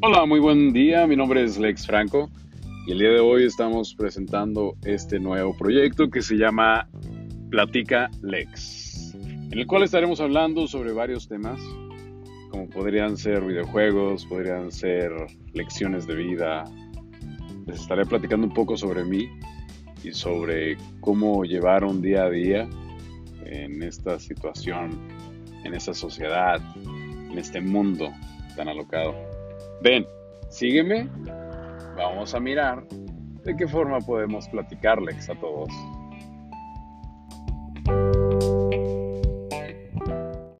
Hola, muy buen día. Mi nombre es Lex Franco y el día de hoy estamos presentando este nuevo proyecto que se llama Platica Lex, en el cual estaremos hablando sobre varios temas, como podrían ser videojuegos, podrían ser lecciones de vida. Les estaré platicando un poco sobre mí y sobre cómo llevar un día a día en esta situación, en esta sociedad, en este mundo tan alocado. Ven, sígueme, vamos a mirar de qué forma podemos platicarles a todos.